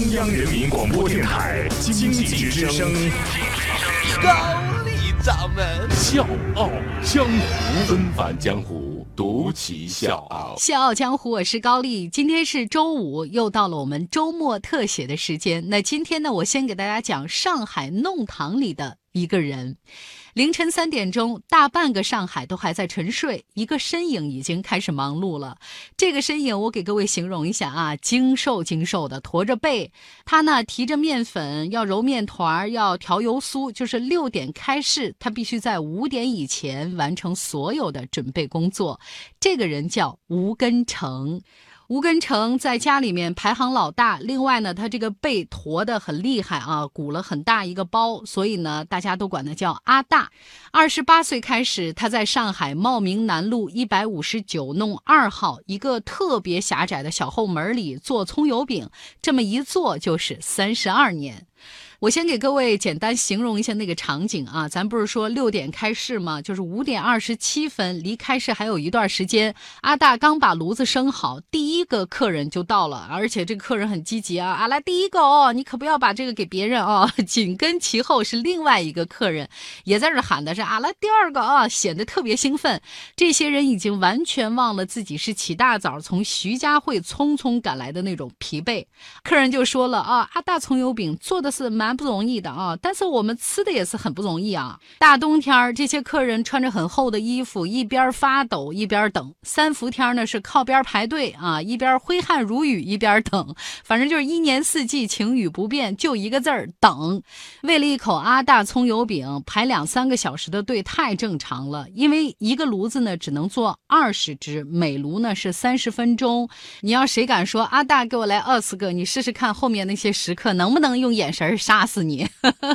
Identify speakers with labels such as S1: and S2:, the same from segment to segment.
S1: 中央人民广播电台经济之声，
S2: 高丽掌门
S1: 笑傲江湖，纷返江湖，独骑笑傲。
S3: 笑傲江湖，我是高丽。今天是周五，又到了我们周末特写的时间。那今天呢，我先给大家讲上海弄堂里的一个人。凌晨三点钟，大半个上海都还在沉睡，一个身影已经开始忙碌了。这个身影，我给各位形容一下啊，精瘦精瘦的，驼着背。他呢，提着面粉，要揉面团，要调油酥。就是六点开市，他必须在五点以前完成所有的准备工作。这个人叫吴根成。吴根成在家里面排行老大，另外呢，他这个背驼得很厉害啊，鼓了很大一个包，所以呢，大家都管他叫阿大。二十八岁开始，他在上海茂名南路一百五十九弄二号一个特别狭窄的小后门里做葱油饼，这么一做就是三十二年。我先给各位简单形容一下那个场景啊，咱不是说六点开市吗？就是五点二十七分，离开市还有一段时间。阿大刚把炉子生好，第一个客人就到了，而且这个客人很积极啊，啊来第一个哦，你可不要把这个给别人哦。紧跟其后是另外一个客人，也在这喊的是啊来第二个啊，显得特别兴奋。这些人已经完全忘了自己是起大早从徐家汇匆匆赶来的那种疲惫。客人就说了啊，阿大葱油饼做的是蛮。蛮不容易的啊，但是我们吃的也是很不容易啊。大冬天这些客人穿着很厚的衣服，一边发抖一边等。三伏天呢是靠边排队啊，一边挥汗如雨一边等。反正就是一年四季晴雨不变，就一个字儿等。为了一口阿大葱油饼，排两三个小时的队太正常了。因为一个炉子呢只能做二十只，每炉呢是三十分钟。你要谁敢说阿大给我来二十个，你试试看后面那些食客能不能用眼神杀。打死你！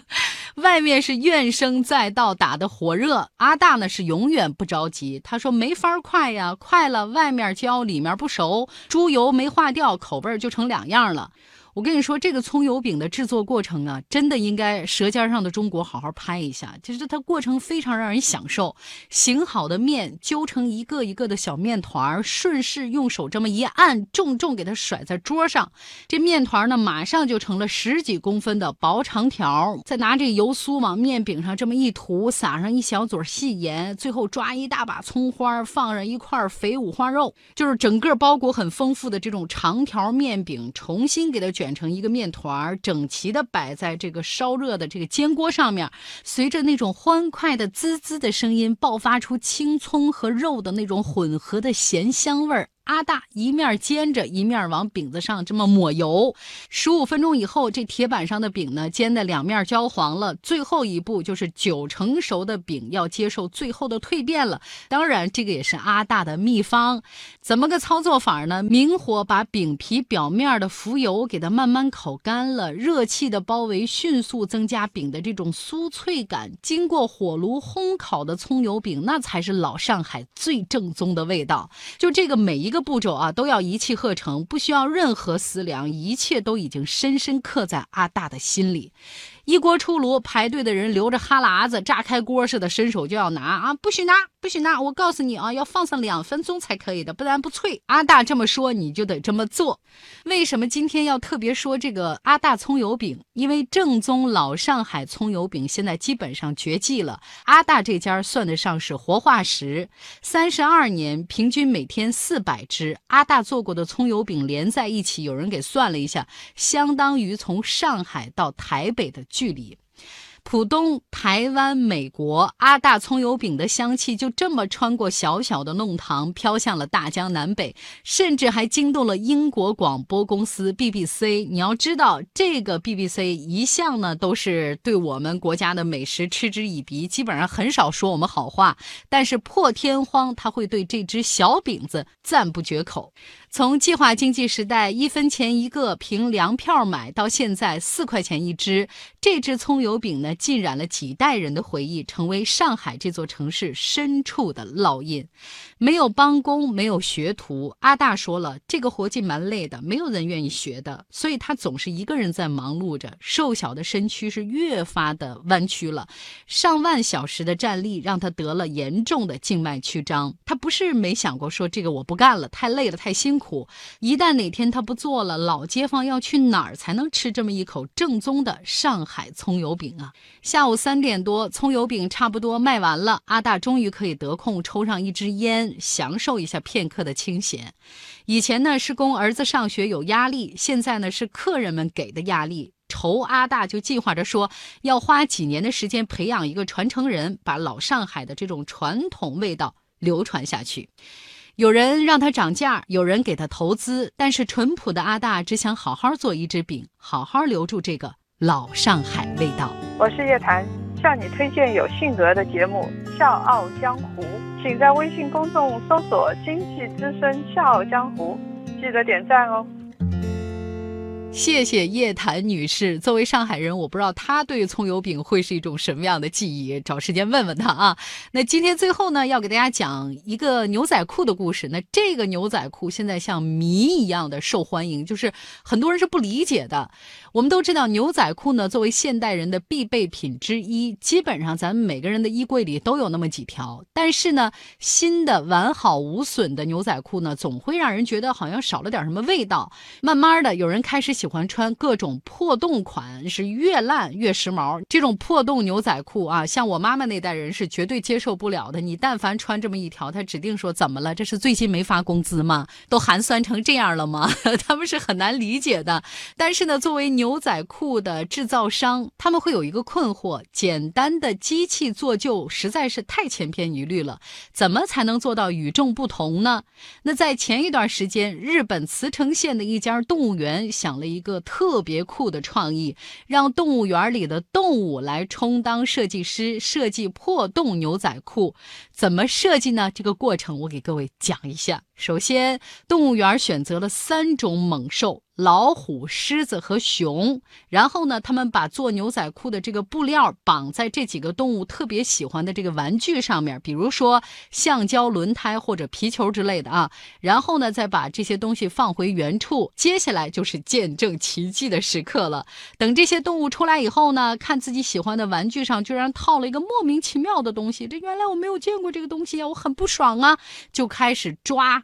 S3: 外面是怨声载道，打得火热。阿大呢是永远不着急。他说没法快呀，快了外面焦，里面不熟，猪油没化掉，口味就成两样了。我跟你说，这个葱油饼的制作过程啊，真的应该《舌尖上的中国》好好拍一下。就是它过程非常让人享受。醒好的面揪成一个一个的小面团，顺势用手这么一按，重重给它甩在桌上，这面团呢，马上就成了十几公分的薄长条。再拿这油酥往面饼上这么一涂，撒上一小撮细盐，最后抓一大把葱花，放上一块肥五花肉，就是整个包裹很丰富的这种长条面饼，重新给它卷。卷成一个面团儿，整齐的摆在这个烧热的这个煎锅上面，随着那种欢快的滋滋的声音，爆发出青葱和肉的那种混合的咸香味儿。阿大一面煎着，一面往饼子上这么抹油。十五分钟以后，这铁板上的饼呢，煎的两面焦黄了。最后一步就是九成熟的饼要接受最后的蜕变了。当然，这个也是阿大的秘方。怎么个操作法呢？明火把饼皮表面的浮油给它慢慢烤干了，热气的包围迅速增加饼的这种酥脆感。经过火炉烘烤的葱油饼，那才是老上海最正宗的味道。就这个每一个。个步骤啊，都要一气呵成，不需要任何思量，一切都已经深深刻在阿大的心里。一锅出炉，排队的人流着哈喇子，炸开锅似的，伸手就要拿啊！不许拿，不许拿！我告诉你啊，要放上两分钟才可以的，不然不脆。阿大这么说，你就得这么做。为什么今天要特别说这个阿大葱油饼？因为正宗老上海葱油饼现在基本上绝迹了，阿大这家算得上是活化石。三十二年，平均每天四百只。阿大做过的葱油饼连在一起，有人给算了一下，相当于从上海到台北的。距离。浦东、台湾、美国，阿大葱油饼的香气就这么穿过小小的弄堂，飘向了大江南北，甚至还惊动了英国广播公司 BBC。你要知道，这个 BBC 一向呢都是对我们国家的美食嗤之以鼻，基本上很少说我们好话。但是破天荒，他会对这只小饼子赞不绝口。从计划经济时代一分钱一个凭粮票买到现在四块钱一只，这只葱油饼呢，浸染了几代人的回忆，成为上海这座城市深处的烙印。没有帮工，没有学徒。阿大说了，这个活计蛮累的，没有人愿意学的，所以他总是一个人在忙碌着。瘦小的身躯是越发的弯曲了，上万小时的站立让他得了严重的静脉曲张。他不是没想过说这个我不干了，太累了，太辛苦。苦。一旦哪天他不做了，老街坊要去哪儿才能吃这么一口正宗的上海葱油饼啊？下午三点多，葱油饼差不多卖完了，阿大终于可以得空抽上一支烟，享受一下片刻的清闲。以前呢是供儿子上学有压力，现在呢是客人们给的压力。愁阿大就计划着说，要花几年的时间培养一个传承人，把老上海的这种传统味道流传下去。有人让他涨价，有人给他投资，但是淳朴的阿大只想好好做一只饼，好好留住这个老上海味道。
S4: 我是叶檀，向你推荐有性格的节目《笑傲江湖》，请在微信公众搜索“经济之声笑傲江湖”，记得点赞哦。
S3: 谢谢叶檀女士。作为上海人，我不知道她对葱油饼会是一种什么样的记忆，找时间问问她啊。那今天最后呢，要给大家讲一个牛仔裤的故事。那这个牛仔裤现在像谜一样的受欢迎，就是很多人是不理解的。我们都知道，牛仔裤呢作为现代人的必备品之一，基本上咱们每个人的衣柜里都有那么几条。但是呢，新的完好无损的牛仔裤呢，总会让人觉得好像少了点什么味道。慢慢的，有人开始喜喜欢穿各种破洞款，是越烂越时髦。这种破洞牛仔裤啊，像我妈妈那代人是绝对接受不了的。你但凡穿这么一条，他指定说怎么了？这是最近没发工资吗？都寒酸成这样了吗？他们是很难理解的。但是呢，作为牛牛仔裤的制造商，他们会有一个困惑：简单的机器做旧实在是太千篇一律了，怎么才能做到与众不同呢？那在前一段时间，日本茨城县的一家动物园想了一个特别酷的创意，让动物园里的动物来充当设计师，设计破洞牛仔裤。怎么设计呢？这个过程我给各位讲一下。首先，动物园选择了三种猛兽。老虎、狮子和熊，然后呢，他们把做牛仔裤的这个布料绑在这几个动物特别喜欢的这个玩具上面，比如说橡胶轮胎或者皮球之类的啊。然后呢，再把这些东西放回原处。接下来就是见证奇迹的时刻了。等这些动物出来以后呢，看自己喜欢的玩具上居然套了一个莫名其妙的东西，这原来我没有见过这个东西啊，我很不爽啊，就开始抓。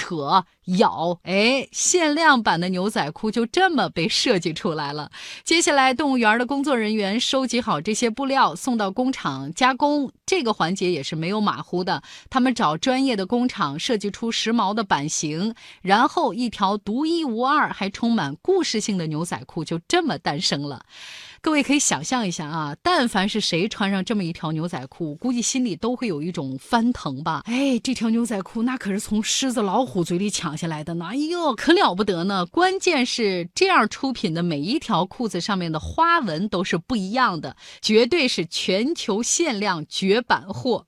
S3: 扯咬，哎，限量版的牛仔裤就这么被设计出来了。接下来，动物园的工作人员收集好这些布料，送到工厂加工。这个环节也是没有马虎的，他们找专业的工厂设计出时髦的版型，然后一条独一无二还充满故事性的牛仔裤就这么诞生了。各位可以想象一下啊，但凡是谁穿上这么一条牛仔裤，估计心里都会有一种翻腾吧。哎，这条牛仔裤那可是从狮子、老虎虎嘴里抢下来的呢，哎呦，可了不得呢！关键是这样出品的每一条裤子上面的花纹都是不一样的，绝对是全球限量绝版货。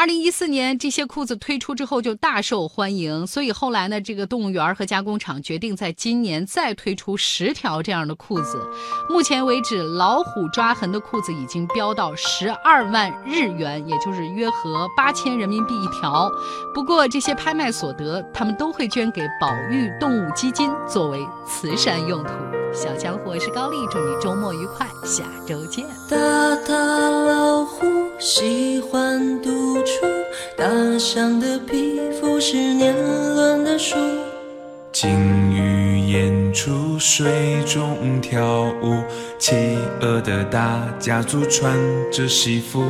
S3: 二零一四年，这些裤子推出之后就大受欢迎，所以后来呢，这个动物园和加工厂决定在今年再推出十条这样的裤子。目前为止，老虎抓痕的裤子已经飙到十二万日元，也就是约合八千人民币一条。不过这些拍卖所得，他们都会捐给保育动物基金作为慈善用途。小家伙，是高丽，祝你周末愉快，下周见。
S5: 大大老虎喜欢独处，大象的皮肤是年轮的树。
S6: 金鱼演出水中跳舞，企鹅的大家族穿着西服。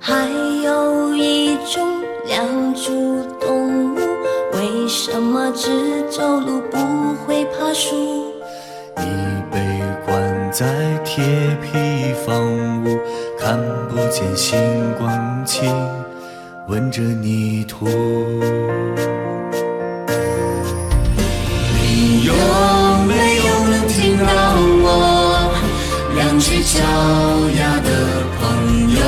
S5: 还有一种两足动物，为什么只走路不会爬树？
S7: 你被关在铁皮房屋，看不见星光，闻着泥土。
S5: 你有没有能听到我两只脚丫的朋友？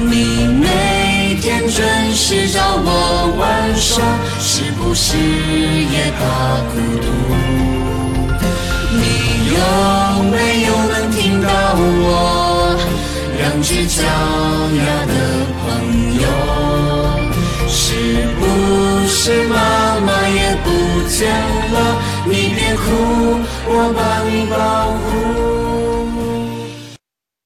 S5: 你每天准时找我玩耍，是不是也怕孤独？你有没有能听到我两只脚丫的是妈妈也不见了？你别哭，我把你保护。